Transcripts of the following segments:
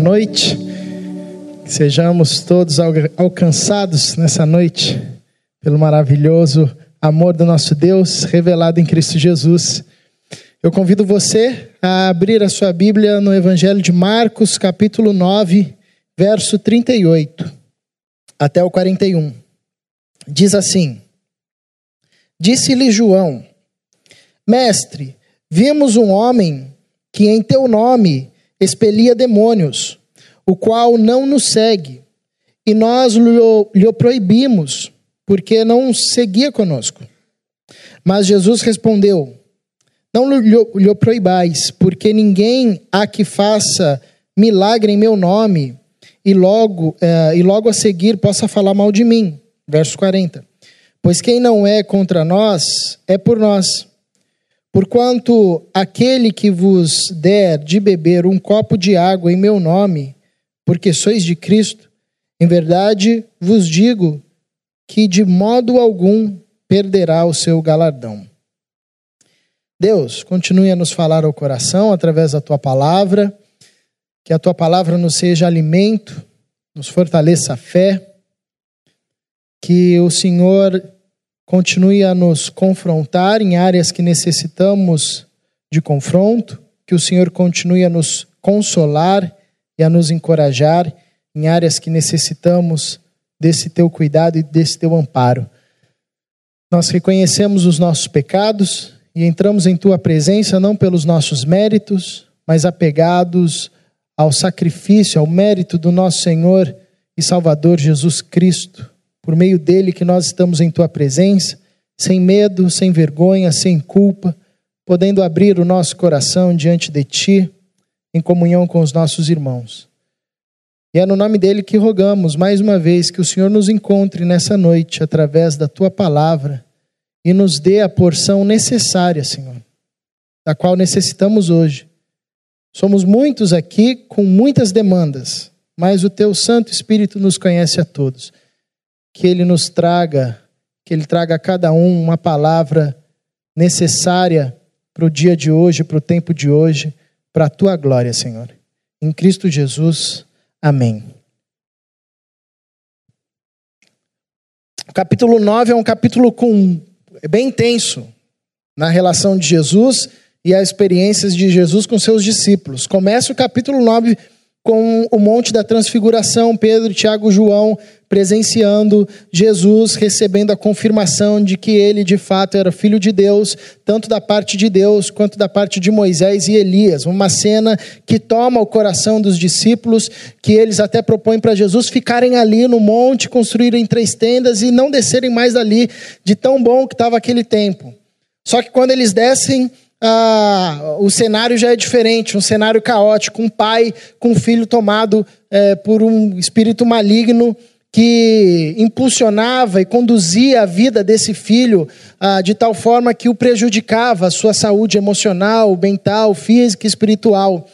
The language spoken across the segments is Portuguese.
Noite. Que sejamos todos alcançados nessa noite pelo maravilhoso amor do nosso Deus revelado em Cristo Jesus. Eu convido você a abrir a sua Bíblia no Evangelho de Marcos, capítulo 9, verso 38 até o 41. Diz assim: Disse-lhe João: Mestre, vimos um homem que em teu nome expelia demônios, o qual não nos segue, e nós lhe proibimos, porque não seguia conosco. Mas Jesus respondeu: Não lhe proibais, porque ninguém há que faça milagre em meu nome e logo, eh, e logo a seguir possa falar mal de mim. Verso 40. Pois quem não é contra nós é por nós. Porquanto aquele que vos der de beber um copo de água em meu nome, porque sois de Cristo, em verdade vos digo que de modo algum perderá o seu galardão. Deus, continue a nos falar ao coração através da tua palavra, que a tua palavra nos seja alimento, nos fortaleça a fé, que o Senhor continue a nos confrontar em áreas que necessitamos de confronto, que o Senhor continue a nos consolar e a nos encorajar em áreas que necessitamos desse teu cuidado e desse teu amparo. Nós reconhecemos os nossos pecados e entramos em tua presença não pelos nossos méritos, mas apegados ao sacrifício, ao mérito do nosso Senhor e Salvador Jesus Cristo por meio dele que nós estamos em tua presença, sem medo, sem vergonha, sem culpa, podendo abrir o nosso coração diante de ti, em comunhão com os nossos irmãos. E é no nome dele que rogamos mais uma vez que o Senhor nos encontre nessa noite através da tua palavra e nos dê a porção necessária, Senhor, da qual necessitamos hoje. Somos muitos aqui com muitas demandas, mas o teu Santo Espírito nos conhece a todos que Ele nos traga, que Ele traga a cada um uma palavra necessária para o dia de hoje, para o tempo de hoje, para a tua glória, Senhor. Em Cristo Jesus, amém. O capítulo 9 é um capítulo com, bem intenso na relação de Jesus e as experiências de Jesus com seus discípulos. Começa o capítulo 9 com o Monte da Transfiguração, Pedro, Tiago, João presenciando Jesus recebendo a confirmação de que ele de fato era filho de Deus, tanto da parte de Deus quanto da parte de Moisés e Elias. Uma cena que toma o coração dos discípulos, que eles até propõem para Jesus ficarem ali no monte, construírem três tendas e não descerem mais dali, de tão bom que estava aquele tempo. Só que quando eles descem, ah, o cenário já é diferente, um cenário caótico, um pai com um filho tomado é, por um espírito maligno que impulsionava e conduzia a vida desse filho ah, de tal forma que o prejudicava a sua saúde emocional, mental, física e espiritual.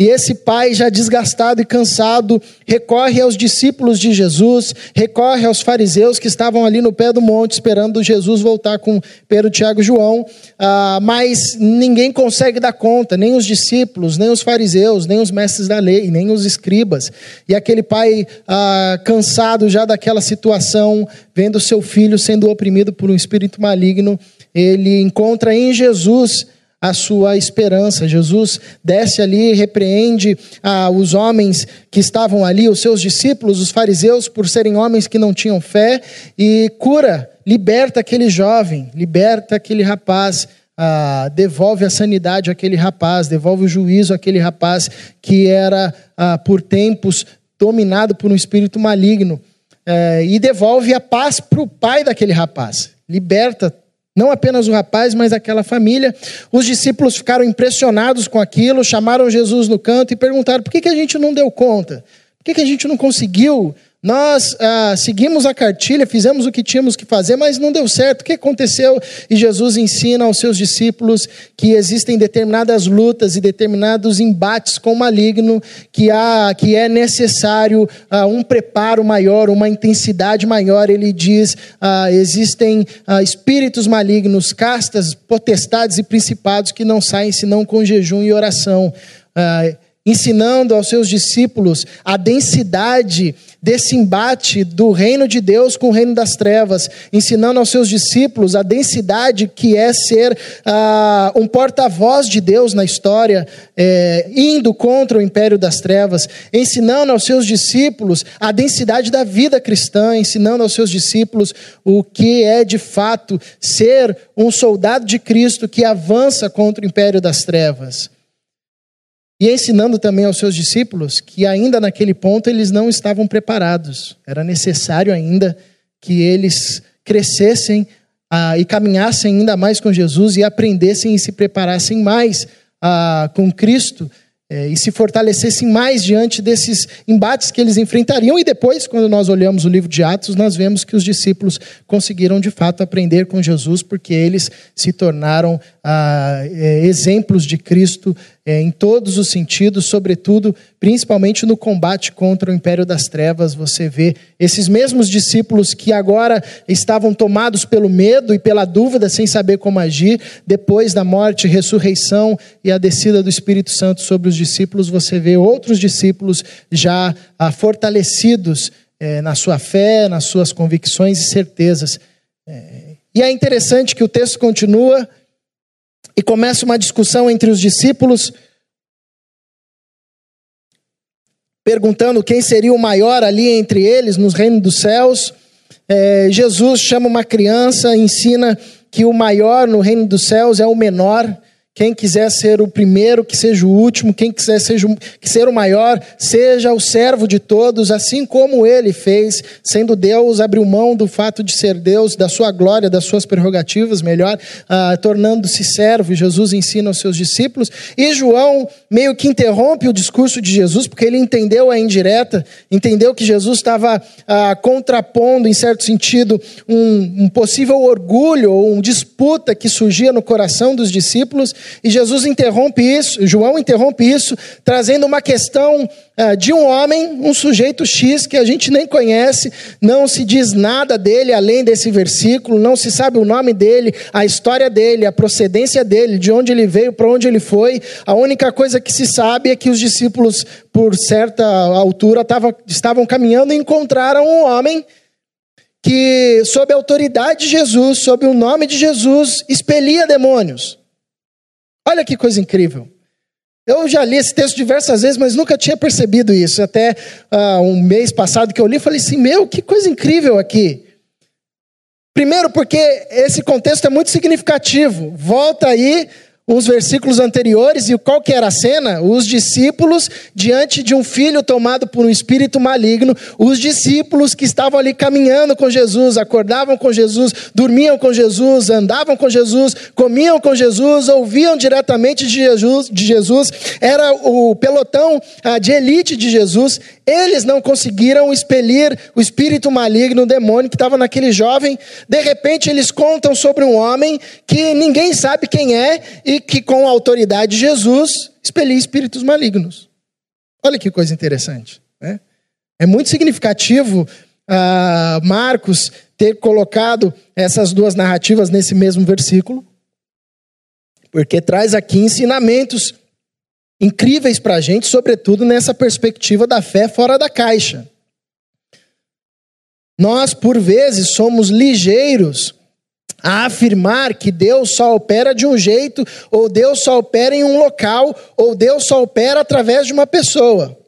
E esse pai, já desgastado e cansado, recorre aos discípulos de Jesus, recorre aos fariseus que estavam ali no pé do monte esperando Jesus voltar com Pedro, Tiago e João, ah, mas ninguém consegue dar conta, nem os discípulos, nem os fariseus, nem os mestres da lei, nem os escribas. E aquele pai, ah, cansado já daquela situação, vendo seu filho sendo oprimido por um espírito maligno, ele encontra em Jesus a sua esperança. Jesus desce ali, repreende ah, os homens que estavam ali, os seus discípulos, os fariseus, por serem homens que não tinham fé, e cura, liberta aquele jovem, liberta aquele rapaz. Ah, devolve a sanidade àquele rapaz, devolve o juízo àquele rapaz que era ah, por tempos dominado por um espírito maligno, eh, e devolve a paz para o pai daquele rapaz, liberta não apenas o rapaz, mas aquela família. Os discípulos ficaram impressionados com aquilo, chamaram Jesus no canto e perguntaram: por que, que a gente não deu conta? Por que, que a gente não conseguiu nós ah, seguimos a cartilha, fizemos o que tínhamos que fazer, mas não deu certo. O que aconteceu? E Jesus ensina aos seus discípulos que existem determinadas lutas e determinados embates com o maligno, que, há, que é necessário ah, um preparo maior, uma intensidade maior. Ele diz: ah, existem ah, espíritos malignos, castas, potestades e principados que não saem senão com jejum e oração. Ah, ensinando aos seus discípulos a densidade desse embate do reino de Deus com o reino das trevas, ensinando aos seus discípulos a densidade que é ser ah, um porta-voz de Deus na história, é, indo contra o império das trevas, ensinando aos seus discípulos a densidade da vida cristã, ensinando aos seus discípulos o que é de fato ser um soldado de Cristo que avança contra o império das trevas. E ensinando também aos seus discípulos que ainda naquele ponto eles não estavam preparados. Era necessário ainda que eles crescessem ah, e caminhassem ainda mais com Jesus e aprendessem e se preparassem mais ah, com Cristo é, e se fortalecessem mais diante desses embates que eles enfrentariam. E depois, quando nós olhamos o livro de Atos, nós vemos que os discípulos conseguiram de fato aprender com Jesus, porque eles se tornaram ah, é, exemplos de Cristo é, em todos os sentidos, sobretudo, principalmente no combate contra o império das trevas. Você vê esses mesmos discípulos que agora estavam tomados pelo medo e pela dúvida, sem saber como agir, depois da morte, ressurreição e a descida do Espírito Santo sobre os discípulos, você vê outros discípulos já ah, fortalecidos é, na sua fé, nas suas convicções e certezas. É, e é interessante que o texto continua e começa uma discussão entre os discípulos, perguntando quem seria o maior ali entre eles, nos reinos dos céus. É, Jesus chama uma criança, ensina que o maior no reino dos céus é o menor. Quem quiser ser o primeiro, que seja o último. Quem quiser seja, que ser o maior, seja o servo de todos, assim como ele fez, sendo Deus, abriu mão do fato de ser Deus, da sua glória, das suas prerrogativas, melhor, ah, tornando-se servo. Jesus ensina aos seus discípulos. E João meio que interrompe o discurso de Jesus, porque ele entendeu a indireta, entendeu que Jesus estava ah, contrapondo, em certo sentido, um, um possível orgulho ou uma disputa que surgia no coração dos discípulos. E Jesus interrompe isso, João interrompe isso, trazendo uma questão uh, de um homem, um sujeito X que a gente nem conhece, não se diz nada dele além desse versículo, não se sabe o nome dele, a história dele, a procedência dele, de onde ele veio, para onde ele foi. A única coisa que se sabe é que os discípulos, por certa altura, tava, estavam caminhando e encontraram um homem que, sob a autoridade de Jesus, sob o nome de Jesus, expelia demônios. Olha que coisa incrível. Eu já li esse texto diversas vezes, mas nunca tinha percebido isso. Até uh, um mês passado que eu li, falei assim: meu, que coisa incrível aqui. Primeiro, porque esse contexto é muito significativo. Volta aí uns versículos anteriores, e qual que era a cena? Os discípulos diante de um filho tomado por um espírito maligno, os discípulos que estavam ali caminhando com Jesus, acordavam com Jesus, dormiam com Jesus, andavam com Jesus, comiam com Jesus, ouviam diretamente de Jesus, de Jesus era o pelotão ah, de elite de Jesus, eles não conseguiram expelir o espírito maligno, o demônio que estava naquele jovem, de repente eles contam sobre um homem que ninguém sabe quem é e que, com a autoridade de Jesus, expelia espíritos malignos. Olha que coisa interessante. Né? É muito significativo uh, Marcos ter colocado essas duas narrativas nesse mesmo versículo, porque traz aqui ensinamentos incríveis para a gente, sobretudo nessa perspectiva da fé fora da caixa. Nós, por vezes, somos ligeiros a afirmar que Deus só opera de um jeito, ou Deus só opera em um local, ou Deus só opera através de uma pessoa.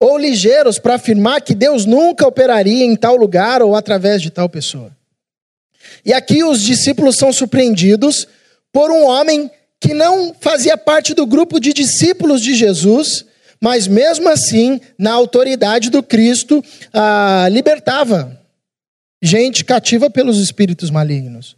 Ou ligeiros para afirmar que Deus nunca operaria em tal lugar ou através de tal pessoa. E aqui os discípulos são surpreendidos por um homem que não fazia parte do grupo de discípulos de Jesus, mas mesmo assim, na autoridade do Cristo, ah, libertava gente cativa pelos espíritos malignos.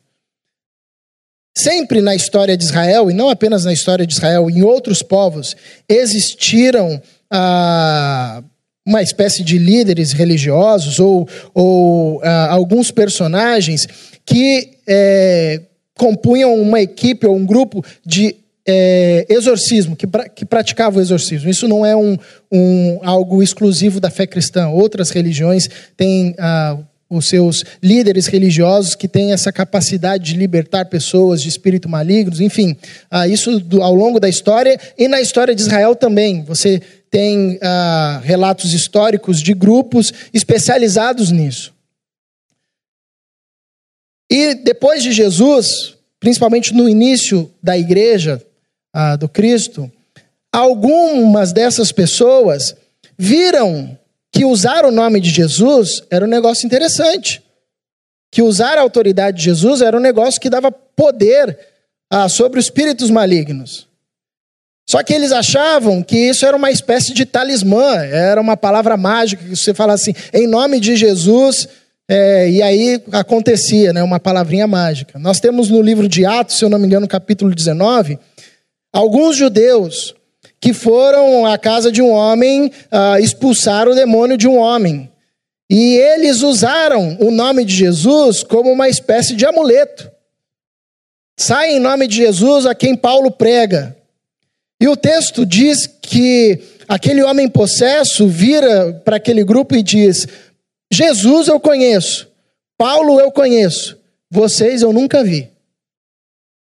Sempre na história de Israel, e não apenas na história de Israel, em outros povos, existiram ah, uma espécie de líderes religiosos ou, ou ah, alguns personagens que é, compunham uma equipe ou um grupo de é, exorcismo, que, pra, que praticava o exorcismo. Isso não é um, um, algo exclusivo da fé cristã. Outras religiões têm ah, os seus líderes religiosos que têm essa capacidade de libertar pessoas de espírito malignos, enfim, ah, isso ao longo da história e na história de Israel também. Você tem ah, relatos históricos de grupos especializados nisso. E depois de Jesus, principalmente no início da igreja ah, do Cristo, algumas dessas pessoas viram que usar o nome de Jesus era um negócio interessante. Que usar a autoridade de Jesus era um negócio que dava poder ah, sobre os espíritos malignos. Só que eles achavam que isso era uma espécie de talismã, era uma palavra mágica, que você fala assim, em nome de Jesus, é, e aí acontecia, né, uma palavrinha mágica. Nós temos no livro de Atos, se eu não me engano, capítulo 19, alguns judeus que foram à casa de um homem uh, expulsar o demônio de um homem. E eles usaram o nome de Jesus como uma espécie de amuleto. Sai em nome de Jesus a quem Paulo prega. E o texto diz que aquele homem possesso vira para aquele grupo e diz: Jesus eu conheço, Paulo eu conheço, vocês eu nunca vi.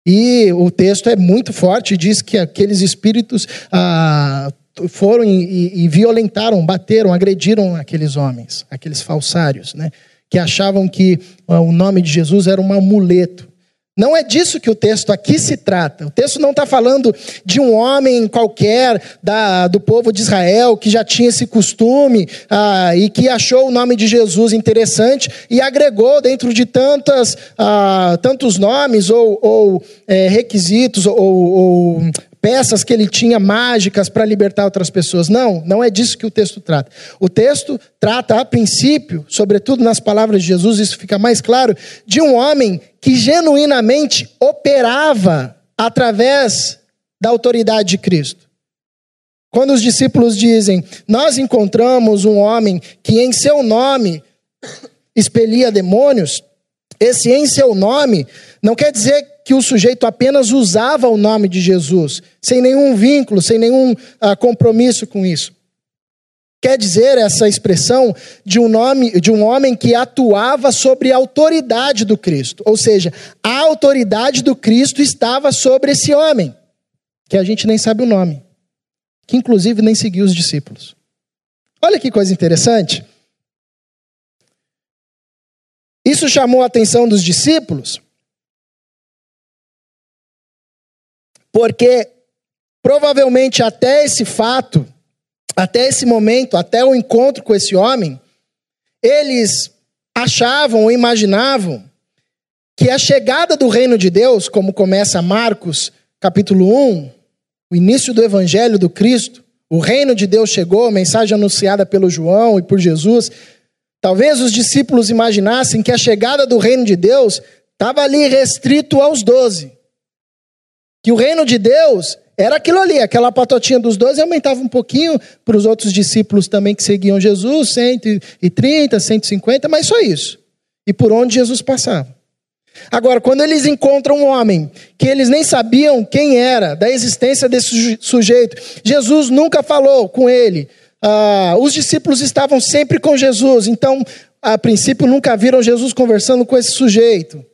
E o texto é muito forte, diz que aqueles espíritos ah, foram e, e, violentaram, bateram, agrediram aqueles homens, aqueles falsários, né? que achavam que ah, o nome de Jesus era um amuleto. Não é disso que o texto aqui se trata. O texto não está falando de um homem qualquer da, do povo de Israel que já tinha esse costume ah, e que achou o nome de Jesus interessante e agregou dentro de tantas, ah, tantos nomes ou, ou é, requisitos ou, ou peças que ele tinha mágicas para libertar outras pessoas. Não, não é disso que o texto trata. O texto trata, a princípio, sobretudo nas palavras de Jesus, isso fica mais claro, de um homem que genuinamente operava através da autoridade de Cristo. Quando os discípulos dizem, nós encontramos um homem que em seu nome expelia demônios, esse em seu nome não quer dizer que o sujeito apenas usava o nome de Jesus, sem nenhum vínculo, sem nenhum uh, compromisso com isso. Quer dizer essa expressão de um nome, de um homem que atuava sobre a autoridade do Cristo, ou seja, a autoridade do Cristo estava sobre esse homem, que a gente nem sabe o nome, que inclusive nem seguiu os discípulos. Olha que coisa interessante. Isso chamou a atenção dos discípulos, Porque provavelmente até esse fato, até esse momento, até o encontro com esse homem, eles achavam ou imaginavam que a chegada do reino de Deus, como começa Marcos capítulo 1, o início do evangelho do Cristo, o reino de Deus chegou, mensagem anunciada pelo João e por Jesus. Talvez os discípulos imaginassem que a chegada do reino de Deus estava ali restrito aos doze. Que o reino de Deus era aquilo ali, aquela patotinha dos doze aumentava um pouquinho para os outros discípulos também que seguiam Jesus, 130, 150, mas só isso. E por onde Jesus passava. Agora, quando eles encontram um homem que eles nem sabiam quem era, da existência desse sujeito, Jesus nunca falou com ele, ah, os discípulos estavam sempre com Jesus, então, a princípio, nunca viram Jesus conversando com esse sujeito.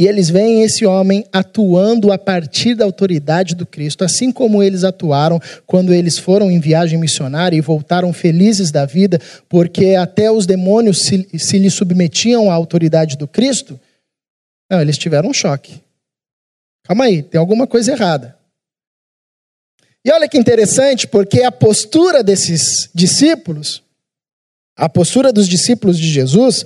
E eles veem esse homem atuando a partir da autoridade do Cristo, assim como eles atuaram quando eles foram em viagem missionária e voltaram felizes da vida, porque até os demônios se, se lhe submetiam à autoridade do Cristo. Não, eles tiveram um choque. Calma aí, tem alguma coisa errada. E olha que interessante, porque a postura desses discípulos, a postura dos discípulos de Jesus,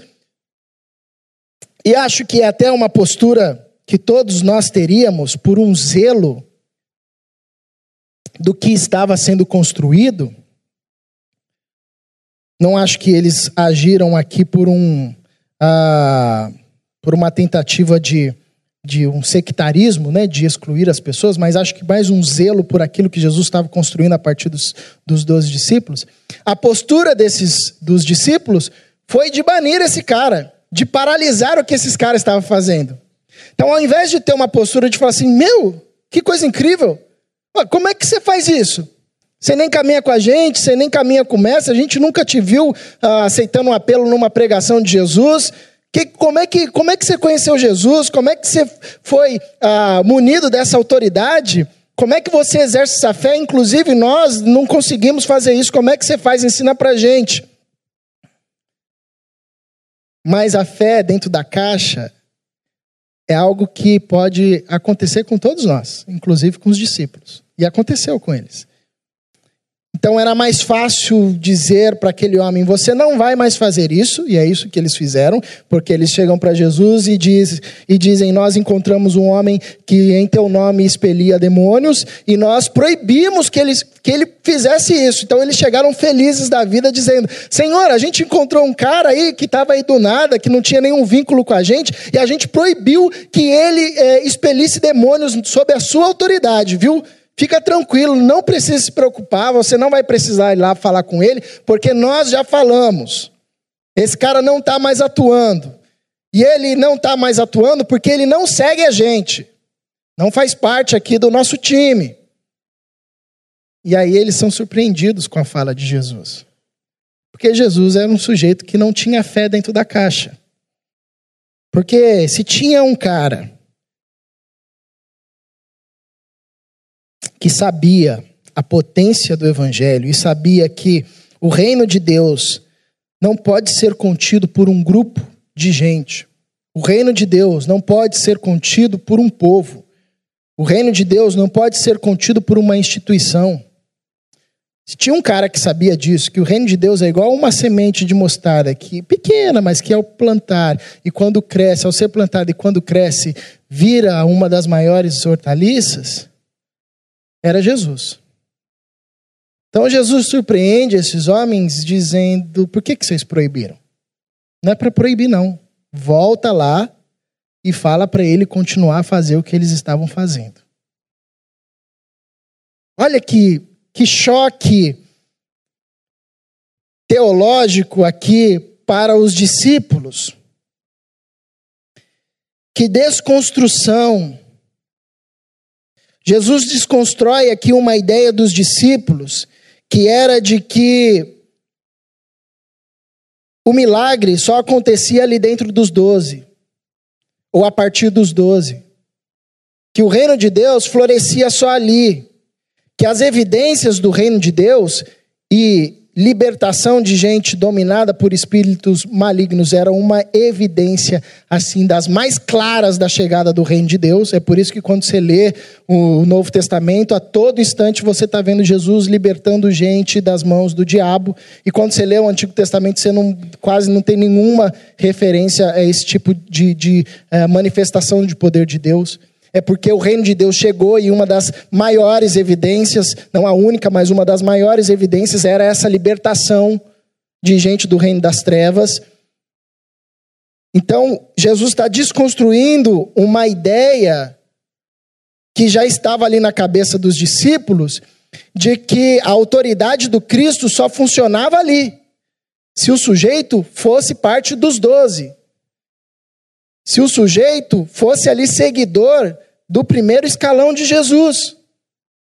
e acho que é até uma postura que todos nós teríamos por um zelo do que estava sendo construído. Não acho que eles agiram aqui por um uh, por uma tentativa de, de um sectarismo, né, de excluir as pessoas, mas acho que mais um zelo por aquilo que Jesus estava construindo a partir dos, dos doze discípulos. A postura desses dos discípulos foi de banir esse cara de paralisar o que esses caras estavam fazendo. Então, ao invés de ter uma postura de falar assim, meu, que coisa incrível, como é que você faz isso? Você nem caminha com a gente, você nem caminha com o mestre, a gente nunca te viu ah, aceitando um apelo numa pregação de Jesus. Que, como, é que, como é que você conheceu Jesus? Como é que você foi ah, munido dessa autoridade? Como é que você exerce essa fé? Inclusive, nós não conseguimos fazer isso. Como é que você faz? Ensina pra gente. Mas a fé dentro da caixa é algo que pode acontecer com todos nós, inclusive com os discípulos. E aconteceu com eles. Então era mais fácil dizer para aquele homem: você não vai mais fazer isso, e é isso que eles fizeram, porque eles chegam para Jesus e, diz, e dizem: Nós encontramos um homem que em teu nome expelia demônios, e nós proibimos que ele, que ele fizesse isso. Então eles chegaram felizes da vida, dizendo: Senhor, a gente encontrou um cara aí que estava aí do nada, que não tinha nenhum vínculo com a gente, e a gente proibiu que ele é, expelisse demônios sob a sua autoridade, viu? Fica tranquilo, não precisa se preocupar, você não vai precisar ir lá falar com ele, porque nós já falamos. Esse cara não está mais atuando. E ele não está mais atuando porque ele não segue a gente. Não faz parte aqui do nosso time. E aí eles são surpreendidos com a fala de Jesus. Porque Jesus era um sujeito que não tinha fé dentro da caixa. Porque se tinha um cara que sabia a potência do evangelho e sabia que o reino de Deus não pode ser contido por um grupo de gente. O reino de Deus não pode ser contido por um povo. O reino de Deus não pode ser contido por uma instituição. Se tinha um cara que sabia disso, que o reino de Deus é igual uma semente de mostarda, que pequena, mas que ao plantar e quando cresce, ao ser plantada e quando cresce, vira uma das maiores hortaliças, era Jesus. Então Jesus surpreende esses homens dizendo: por que, que vocês proibiram? Não é para proibir, não. Volta lá e fala para ele continuar a fazer o que eles estavam fazendo. Olha que, que choque teológico aqui para os discípulos. Que desconstrução Jesus desconstrói aqui uma ideia dos discípulos, que era de que o milagre só acontecia ali dentro dos doze, ou a partir dos doze. Que o reino de Deus florescia só ali. Que as evidências do reino de Deus e libertação de gente dominada por espíritos malignos era uma evidência assim das mais claras da chegada do reino de Deus. É por isso que quando você lê o Novo Testamento, a todo instante você está vendo Jesus libertando gente das mãos do diabo. E quando você lê o Antigo Testamento, você não, quase não tem nenhuma referência a esse tipo de, de uh, manifestação de poder de Deus é porque o reino de Deus chegou e uma das maiores evidências, não a única, mas uma das maiores evidências era essa libertação de gente do reino das trevas. Então, Jesus está desconstruindo uma ideia que já estava ali na cabeça dos discípulos, de que a autoridade do Cristo só funcionava ali, se o sujeito fosse parte dos doze. Se o sujeito fosse ali seguidor do primeiro escalão de Jesus.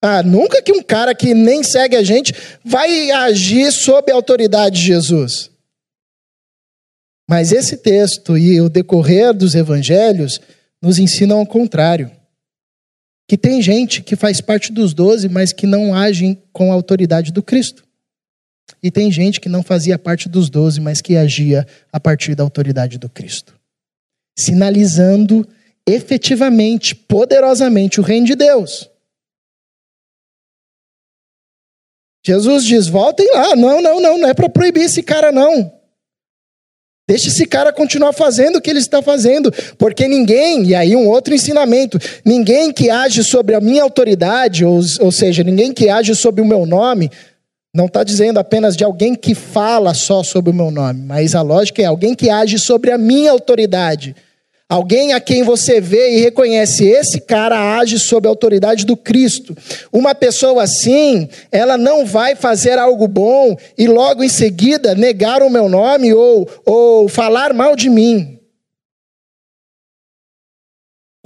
Ah, nunca que um cara que nem segue a gente vai agir sob a autoridade de Jesus. Mas esse texto e o decorrer dos evangelhos nos ensinam ao contrário. Que tem gente que faz parte dos doze, mas que não agem com a autoridade do Cristo. E tem gente que não fazia parte dos doze, mas que agia a partir da autoridade do Cristo. Sinalizando efetivamente, poderosamente o reino de Deus. Jesus diz: voltem lá. Não, não, não, não é para proibir esse cara, não. Deixa esse cara continuar fazendo o que ele está fazendo, porque ninguém, e aí um outro ensinamento, ninguém que age sobre a minha autoridade, ou, ou seja, ninguém que age sobre o meu nome, não está dizendo apenas de alguém que fala só sobre o meu nome, mas a lógica é alguém que age sobre a minha autoridade. Alguém a quem você vê e reconhece, esse cara age sob a autoridade do Cristo. Uma pessoa assim, ela não vai fazer algo bom e logo em seguida negar o meu nome ou, ou falar mal de mim.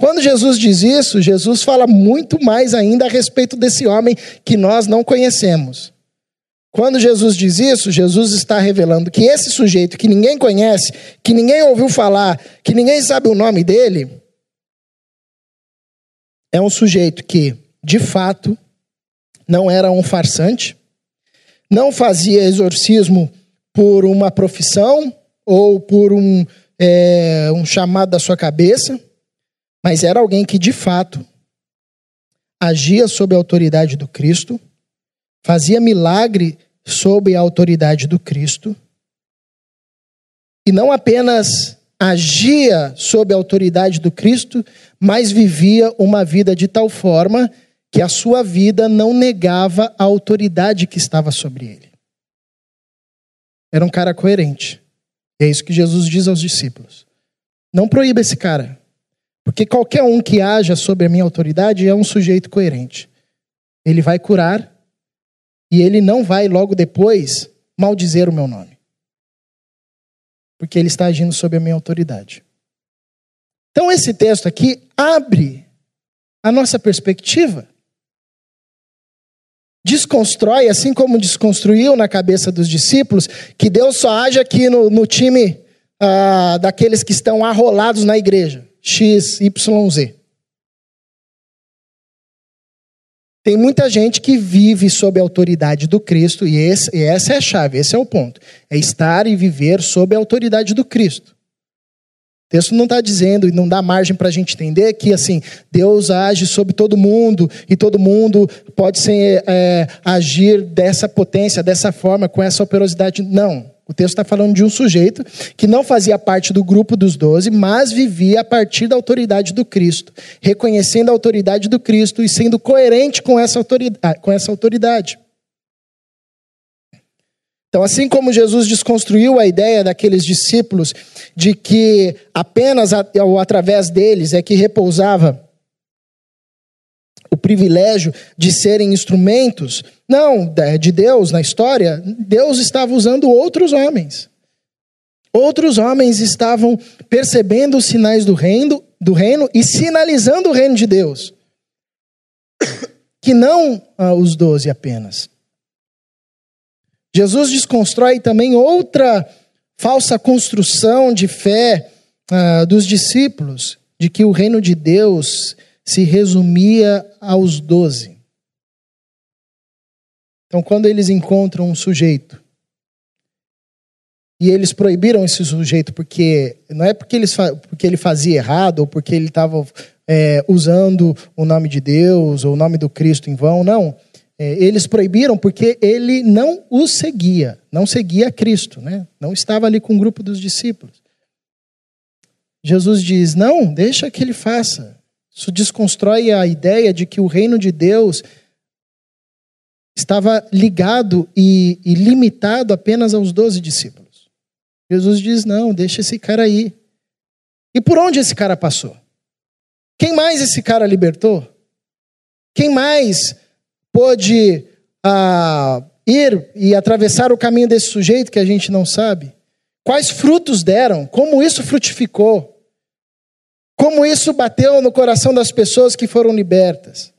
Quando Jesus diz isso, Jesus fala muito mais ainda a respeito desse homem que nós não conhecemos. Quando Jesus diz isso, Jesus está revelando que esse sujeito que ninguém conhece, que ninguém ouviu falar, que ninguém sabe o nome dele, é um sujeito que de fato, não era um farsante, não fazia exorcismo por uma profissão ou por um, é, um chamado da sua cabeça, mas era alguém que de fato agia sob a autoridade do Cristo, fazia milagre sob a autoridade do Cristo, e não apenas agia sob a autoridade do Cristo, mas vivia uma vida de tal forma que a sua vida não negava a autoridade que estava sobre ele. Era um cara coerente. E é isso que Jesus diz aos discípulos. Não proíba esse cara. Porque qualquer um que haja sobre a minha autoridade é um sujeito coerente. Ele vai curar e ele não vai logo depois maldizer o meu nome. Porque ele está agindo sob a minha autoridade. Então esse texto aqui abre a nossa perspectiva. Desconstrói, assim como desconstruiu na cabeça dos discípulos, que Deus só age aqui no, no time ah, daqueles que estão arrolados na igreja. X, Y, Z. Tem muita gente que vive sob a autoridade do Cristo, e, esse, e essa é a chave, esse é o ponto. É estar e viver sob a autoridade do Cristo. O texto não está dizendo e não dá margem para a gente entender que assim Deus age sobre todo mundo e todo mundo pode ser, é, agir dessa potência, dessa forma, com essa operosidade. Não. O texto está falando de um sujeito que não fazia parte do grupo dos doze, mas vivia a partir da autoridade do Cristo, reconhecendo a autoridade do Cristo e sendo coerente com essa autoridade. Com essa autoridade. Então, assim como Jesus desconstruiu a ideia daqueles discípulos de que apenas ou através deles é que repousava privilégio de serem instrumentos não, de Deus na história, Deus estava usando outros homens. Outros homens estavam percebendo os sinais do reino, do reino e sinalizando o reino de Deus. Que não ah, os doze apenas. Jesus desconstrói também outra falsa construção de fé ah, dos discípulos, de que o reino de Deus se resumia aos doze. Então, quando eles encontram um sujeito e eles proibiram esse sujeito porque não é porque, eles, porque ele fazia errado ou porque ele estava é, usando o nome de Deus ou o nome do Cristo em vão, não. É, eles proibiram porque ele não os seguia, não seguia Cristo, né? não estava ali com o grupo dos discípulos. Jesus diz: não, deixa que ele faça. Isso desconstrói a ideia de que o reino de Deus estava ligado e, e limitado apenas aos doze discípulos. Jesus diz: não, deixa esse cara aí. E por onde esse cara passou? Quem mais esse cara libertou? Quem mais pôde ah, ir e atravessar o caminho desse sujeito que a gente não sabe? Quais frutos deram? Como isso frutificou? Como isso bateu no coração das pessoas que foram libertas?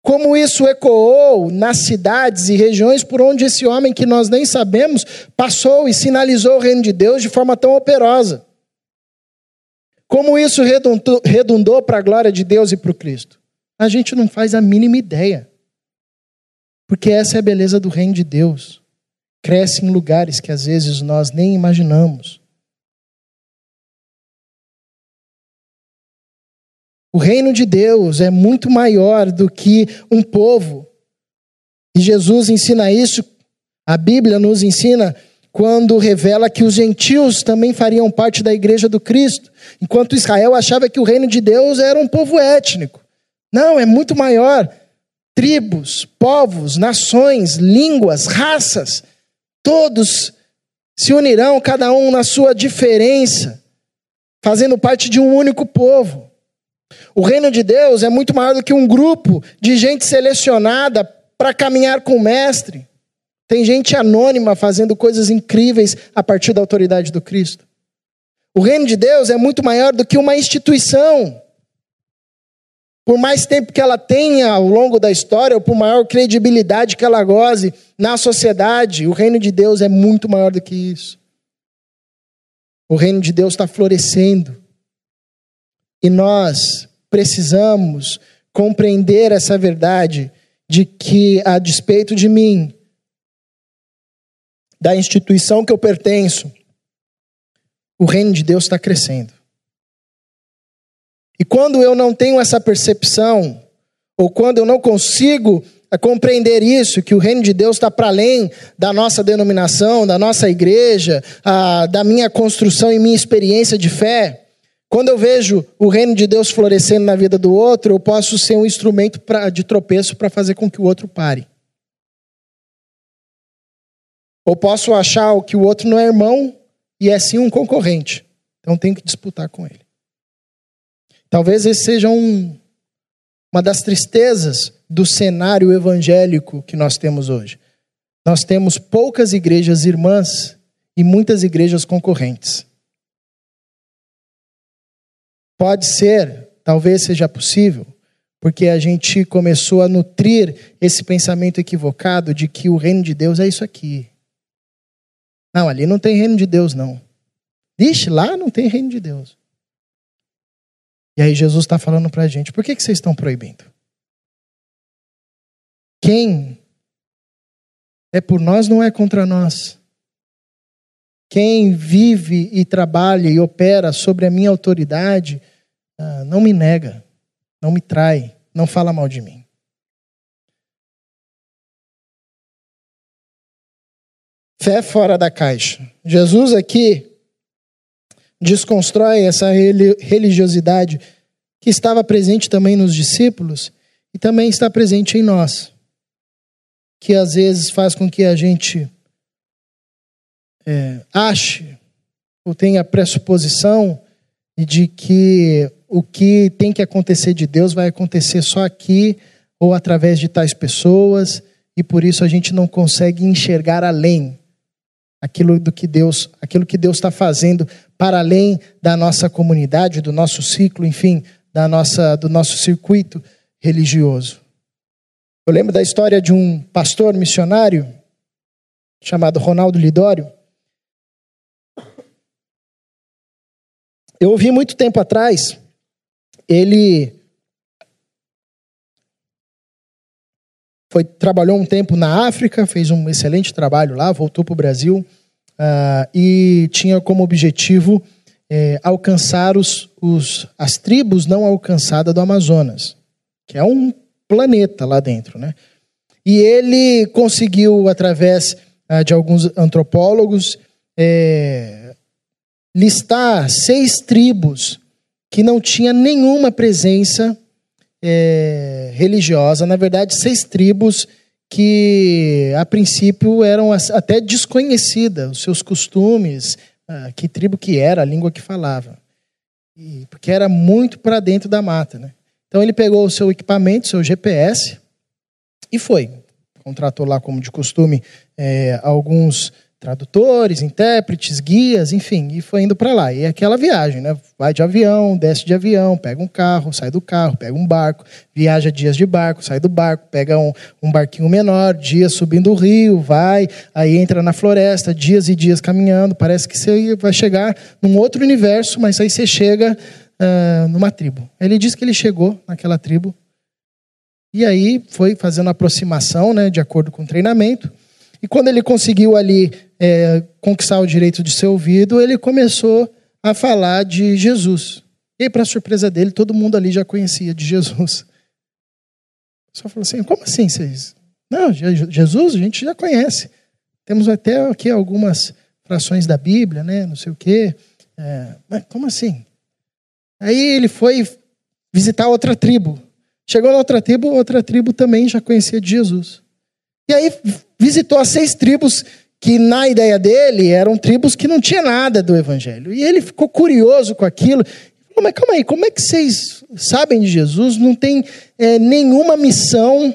Como isso ecoou nas cidades e regiões por onde esse homem que nós nem sabemos passou e sinalizou o reino de Deus de forma tão operosa. Como isso redundou, para a glória de Deus e para o Cristo. A gente não faz a mínima ideia. Porque essa é a beleza do reino de Deus. Cresce em lugares que às vezes nós nem imaginamos. O reino de Deus é muito maior do que um povo. E Jesus ensina isso, a Bíblia nos ensina quando revela que os gentios também fariam parte da igreja do Cristo, enquanto Israel achava que o reino de Deus era um povo étnico. Não, é muito maior. Tribos, povos, nações, línguas, raças, todos se unirão, cada um na sua diferença, fazendo parte de um único povo. O reino de Deus é muito maior do que um grupo de gente selecionada para caminhar com o mestre. Tem gente anônima fazendo coisas incríveis a partir da autoridade do Cristo. O reino de Deus é muito maior do que uma instituição. Por mais tempo que ela tenha ao longo da história, ou por maior credibilidade que ela goze na sociedade, o reino de Deus é muito maior do que isso. O reino de Deus está florescendo. E nós precisamos compreender essa verdade de que, a despeito de mim, da instituição que eu pertenço, o reino de Deus está crescendo. E quando eu não tenho essa percepção, ou quando eu não consigo compreender isso, que o reino de Deus está para além da nossa denominação, da nossa igreja, a, da minha construção e minha experiência de fé, quando eu vejo o reino de Deus florescendo na vida do outro, eu posso ser um instrumento pra, de tropeço para fazer com que o outro pare. Ou posso achar que o outro não é irmão e é sim um concorrente. Então tenho que disputar com ele. Talvez esse seja um, uma das tristezas do cenário evangélico que nós temos hoje. Nós temos poucas igrejas irmãs e muitas igrejas concorrentes. Pode ser, talvez seja possível, porque a gente começou a nutrir esse pensamento equivocado de que o reino de Deus é isso aqui. Não, ali não tem reino de Deus, não. Ixi, lá não tem reino de Deus. E aí Jesus está falando para a gente: por que, que vocês estão proibindo? Quem é por nós não é contra nós. Quem vive e trabalha e opera sobre a minha autoridade ah, não me nega, não me trai, não fala mal de mim. Fé fora da caixa. Jesus aqui desconstrói essa religiosidade que estava presente também nos discípulos e também está presente em nós, que às vezes faz com que a gente é, ache ou tenha pressuposição de que o que tem que acontecer de Deus vai acontecer só aqui ou através de tais pessoas, e por isso a gente não consegue enxergar além aquilo do que Deus, aquilo que Deus está fazendo para além da nossa comunidade, do nosso ciclo, enfim, da nossa, do nosso circuito religioso. Eu lembro da história de um pastor missionário chamado Ronaldo Lidório. Eu ouvi muito tempo atrás ele foi, trabalhou um tempo na África, fez um excelente trabalho lá, voltou para o Brasil uh, e tinha como objetivo é, alcançar os, os, as tribos não alcançadas do Amazonas, que é um planeta lá dentro, né? E ele conseguiu, através uh, de alguns antropólogos, é, listar seis tribos que não tinha nenhuma presença é, religiosa. Na verdade, seis tribos que, a princípio, eram até desconhecidas, os seus costumes, ah, que tribo que era, a língua que falava. E, porque era muito para dentro da mata. Né? Então, ele pegou o seu equipamento, seu GPS, e foi. Contratou lá, como de costume, é, alguns tradutores, intérpretes, guias, enfim, e foi indo para lá. E é aquela viagem, né? Vai de avião, desce de avião, pega um carro, sai do carro, pega um barco, viaja dias de barco, sai do barco, pega um, um barquinho menor, dias subindo o rio, vai, aí entra na floresta, dias e dias caminhando. Parece que você vai chegar num outro universo, mas aí você chega uh, numa tribo. Ele diz que ele chegou naquela tribo. E aí foi fazendo aproximação, né, de acordo com o treinamento. E quando ele conseguiu ali é, conquistar o direito de ser ouvido, ele começou a falar de Jesus. E para surpresa dele, todo mundo ali já conhecia de Jesus. Só falou assim: como assim vocês? Não, Jesus a gente já conhece. Temos até aqui algumas frações da Bíblia, né? Não sei o quê. É, mas como assim? Aí ele foi visitar outra tribo. Chegou na outra tribo, outra tribo também já conhecia de Jesus. E aí visitou as seis tribos que na ideia dele eram tribos que não tinha nada do evangelho. E ele ficou curioso com aquilo. Falou, mas calma aí, como é que vocês sabem de Jesus? Não tem é, nenhuma missão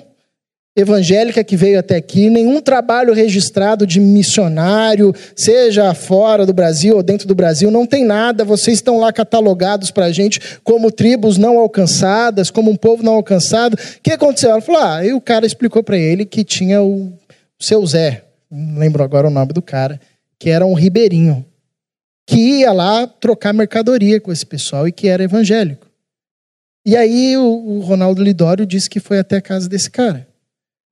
evangélica que veio até aqui, nenhum trabalho registrado de missionário, seja fora do Brasil ou dentro do Brasil, não tem nada. Vocês estão lá catalogados para a gente como tribos não alcançadas, como um povo não alcançado. O que aconteceu? Ela falou: ah, e o cara explicou para ele que tinha o seu Zé, não lembro agora o nome do cara, que era um ribeirinho, que ia lá trocar mercadoria com esse pessoal e que era evangélico. E aí o, o Ronaldo Lidório disse que foi até a casa desse cara.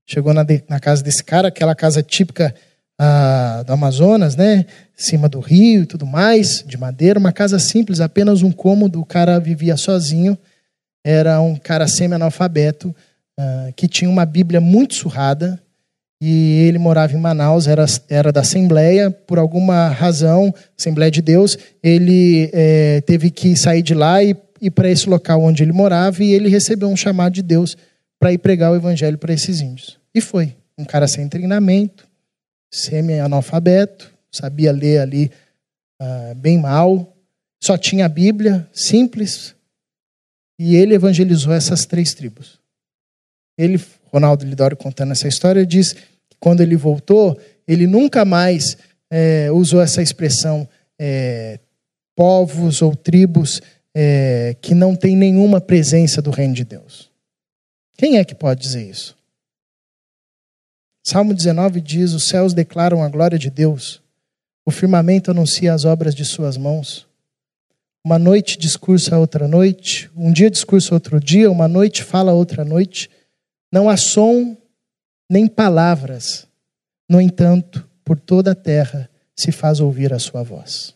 Chegou na, de, na casa desse cara, aquela casa típica ah, do Amazonas, né? Em cima do rio e tudo mais, de madeira, uma casa simples, apenas um cômodo. O cara vivia sozinho, era um cara semi-analfabeto, ah, que tinha uma Bíblia muito surrada, e ele morava em Manaus, era, era da Assembleia, por alguma razão, Assembleia de Deus, ele é, teve que sair de lá e ir para esse local onde ele morava, e ele recebeu um chamado de Deus para ir pregar o evangelho para esses índios. E foi. Um cara sem treinamento, semi-analfabeto, sabia ler ali uh, bem mal, só tinha a Bíblia, simples, e ele evangelizou essas três tribos. Ele, Ronaldo Lidório contando essa história, diz quando ele voltou, ele nunca mais é, usou essa expressão é, povos ou tribos é, que não têm nenhuma presença do reino de Deus. Quem é que pode dizer isso? Salmo 19 diz: Os céus declaram a glória de Deus, o firmamento anuncia as obras de suas mãos. Uma noite discursa outra noite, um dia discursa outro dia, uma noite fala outra noite. Não há som nem palavras. No entanto, por toda a terra se faz ouvir a sua voz.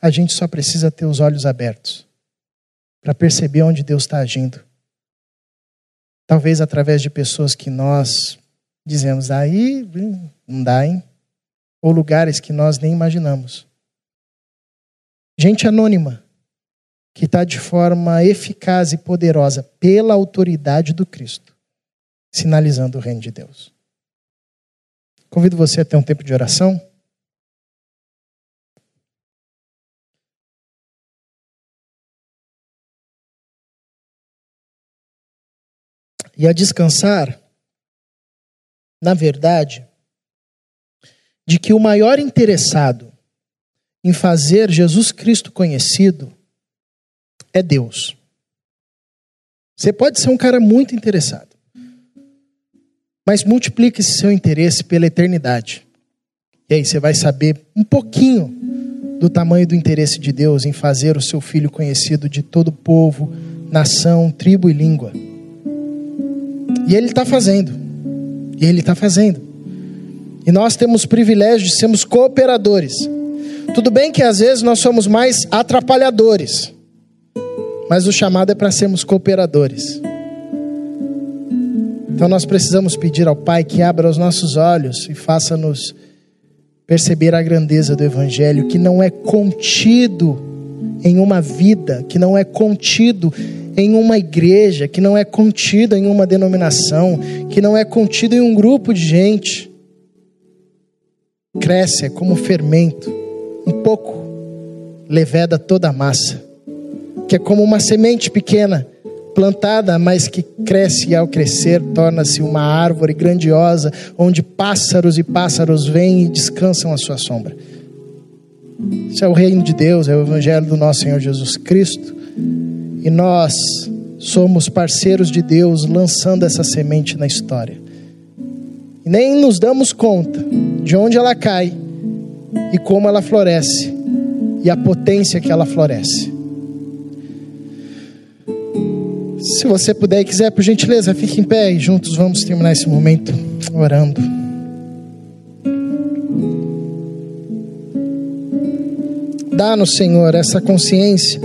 A gente só precisa ter os olhos abertos para perceber onde Deus está agindo Talvez através de pessoas que nós dizemos, aí não dá, hein? Ou lugares que nós nem imaginamos. Gente anônima, que está de forma eficaz e poderosa pela autoridade do Cristo, sinalizando o reino de Deus. Convido você a ter um tempo de oração. e a descansar, na verdade, de que o maior interessado em fazer Jesus Cristo conhecido é Deus. Você pode ser um cara muito interessado, mas multiplique esse seu interesse pela eternidade. E aí você vai saber um pouquinho do tamanho do interesse de Deus em fazer o seu filho conhecido de todo povo, nação, tribo e língua. E Ele está fazendo. E Ele está fazendo. E nós temos o privilégio de sermos cooperadores. Tudo bem que às vezes nós somos mais atrapalhadores, mas o chamado é para sermos cooperadores. Então nós precisamos pedir ao Pai que abra os nossos olhos e faça-nos perceber a grandeza do Evangelho, que não é contido em uma vida, que não é contido em uma igreja, que não é contido em uma denominação, que não é contido em um grupo de gente. Cresce é como fermento, um pouco leveda toda a massa, que é como uma semente pequena, plantada, mas que cresce e ao crescer torna-se uma árvore grandiosa, onde pássaros e pássaros vêm e descansam à sua sombra. Isso é o reino de Deus, é o evangelho do nosso Senhor Jesus Cristo e nós somos parceiros de Deus lançando essa semente na história. E nem nos damos conta de onde ela cai e como ela floresce e a potência que ela floresce. Se você puder e quiser, por gentileza, fique em pé e juntos vamos terminar esse momento orando. Dá-nos, Senhor, essa consciência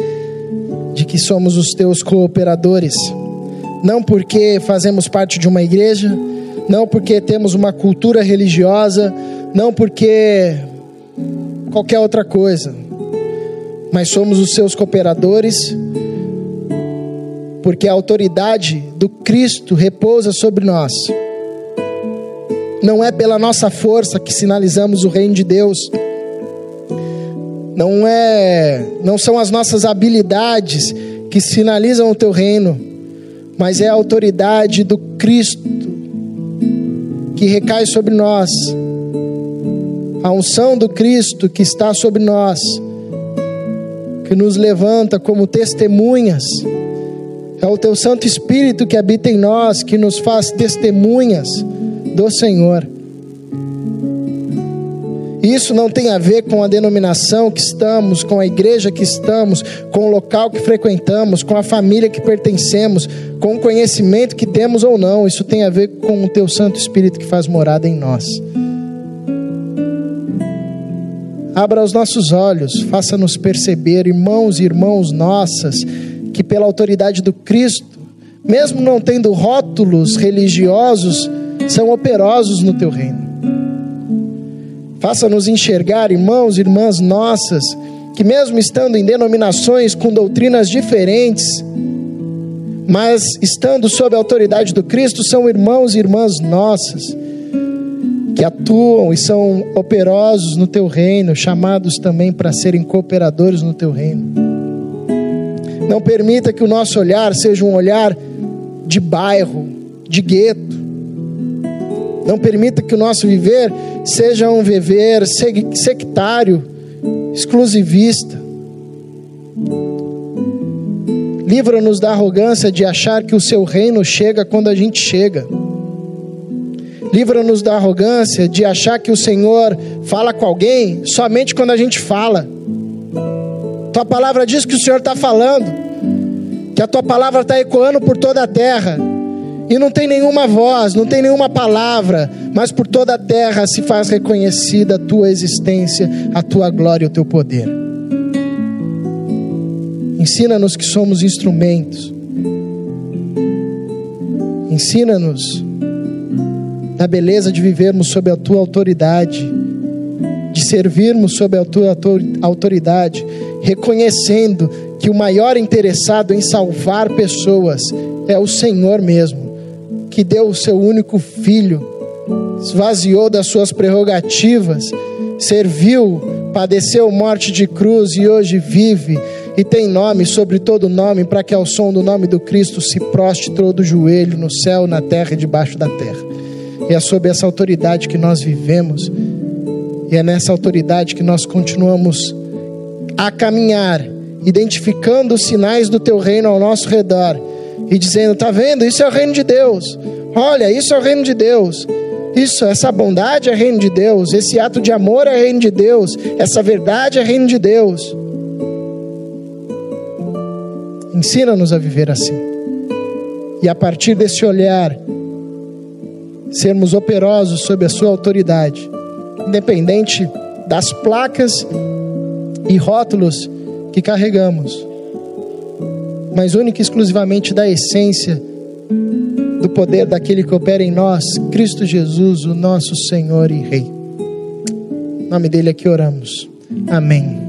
de que somos os teus cooperadores, não porque fazemos parte de uma igreja, não porque temos uma cultura religiosa, não porque qualquer outra coisa, mas somos os seus cooperadores, porque a autoridade do Cristo repousa sobre nós. Não é pela nossa força que sinalizamos o reino de Deus não é, não são as nossas habilidades que sinalizam o teu reino, mas é a autoridade do Cristo que recai sobre nós. A unção do Cristo que está sobre nós, que nos levanta como testemunhas. É o teu Santo Espírito que habita em nós, que nos faz testemunhas do Senhor. Isso não tem a ver com a denominação que estamos, com a igreja que estamos, com o local que frequentamos, com a família que pertencemos, com o conhecimento que temos ou não. Isso tem a ver com o teu Santo Espírito que faz morada em nós. Abra os nossos olhos, faça-nos perceber, irmãos e irmãos nossas, que pela autoridade do Cristo, mesmo não tendo rótulos religiosos, são operosos no teu reino. Faça-nos enxergar, irmãos e irmãs nossas, que mesmo estando em denominações com doutrinas diferentes, mas estando sob a autoridade do Cristo, são irmãos e irmãs nossas, que atuam e são operosos no teu reino, chamados também para serem cooperadores no teu reino. Não permita que o nosso olhar seja um olhar de bairro, de gueto, não permita que o nosso viver seja um viver sectário, exclusivista. Livra-nos da arrogância de achar que o seu reino chega quando a gente chega. Livra-nos da arrogância de achar que o Senhor fala com alguém somente quando a gente fala. Tua palavra diz que o Senhor está falando, que a tua palavra está ecoando por toda a terra e não tem nenhuma voz, não tem nenhuma palavra, mas por toda a terra se faz reconhecida a tua existência, a tua glória e o teu poder. Ensina-nos que somos instrumentos. Ensina-nos na beleza de vivermos sob a tua autoridade, de servirmos sob a tua autoridade, reconhecendo que o maior interessado em salvar pessoas é o Senhor mesmo que deu o seu único filho, esvaziou das suas prerrogativas, serviu, padeceu morte de cruz e hoje vive e tem nome sobre todo nome, para que ao som do nome do Cristo se proste todo o joelho no céu, na terra e debaixo da terra. E é sob essa autoridade que nós vivemos, e é nessa autoridade que nós continuamos a caminhar, identificando os sinais do teu reino ao nosso redor e dizendo: "Tá vendo? Isso é o reino de Deus. Olha, isso é o reino de Deus. Isso, essa bondade é reino de Deus, esse ato de amor é reino de Deus, essa verdade é reino de Deus. Ensina-nos a viver assim. E a partir desse olhar, sermos operosos sob a sua autoridade, independente das placas e rótulos que carregamos mas única e exclusivamente da essência do poder daquele que opera em nós, Cristo Jesus, o nosso Senhor e Rei. Em nome dele aqui oramos. Amém.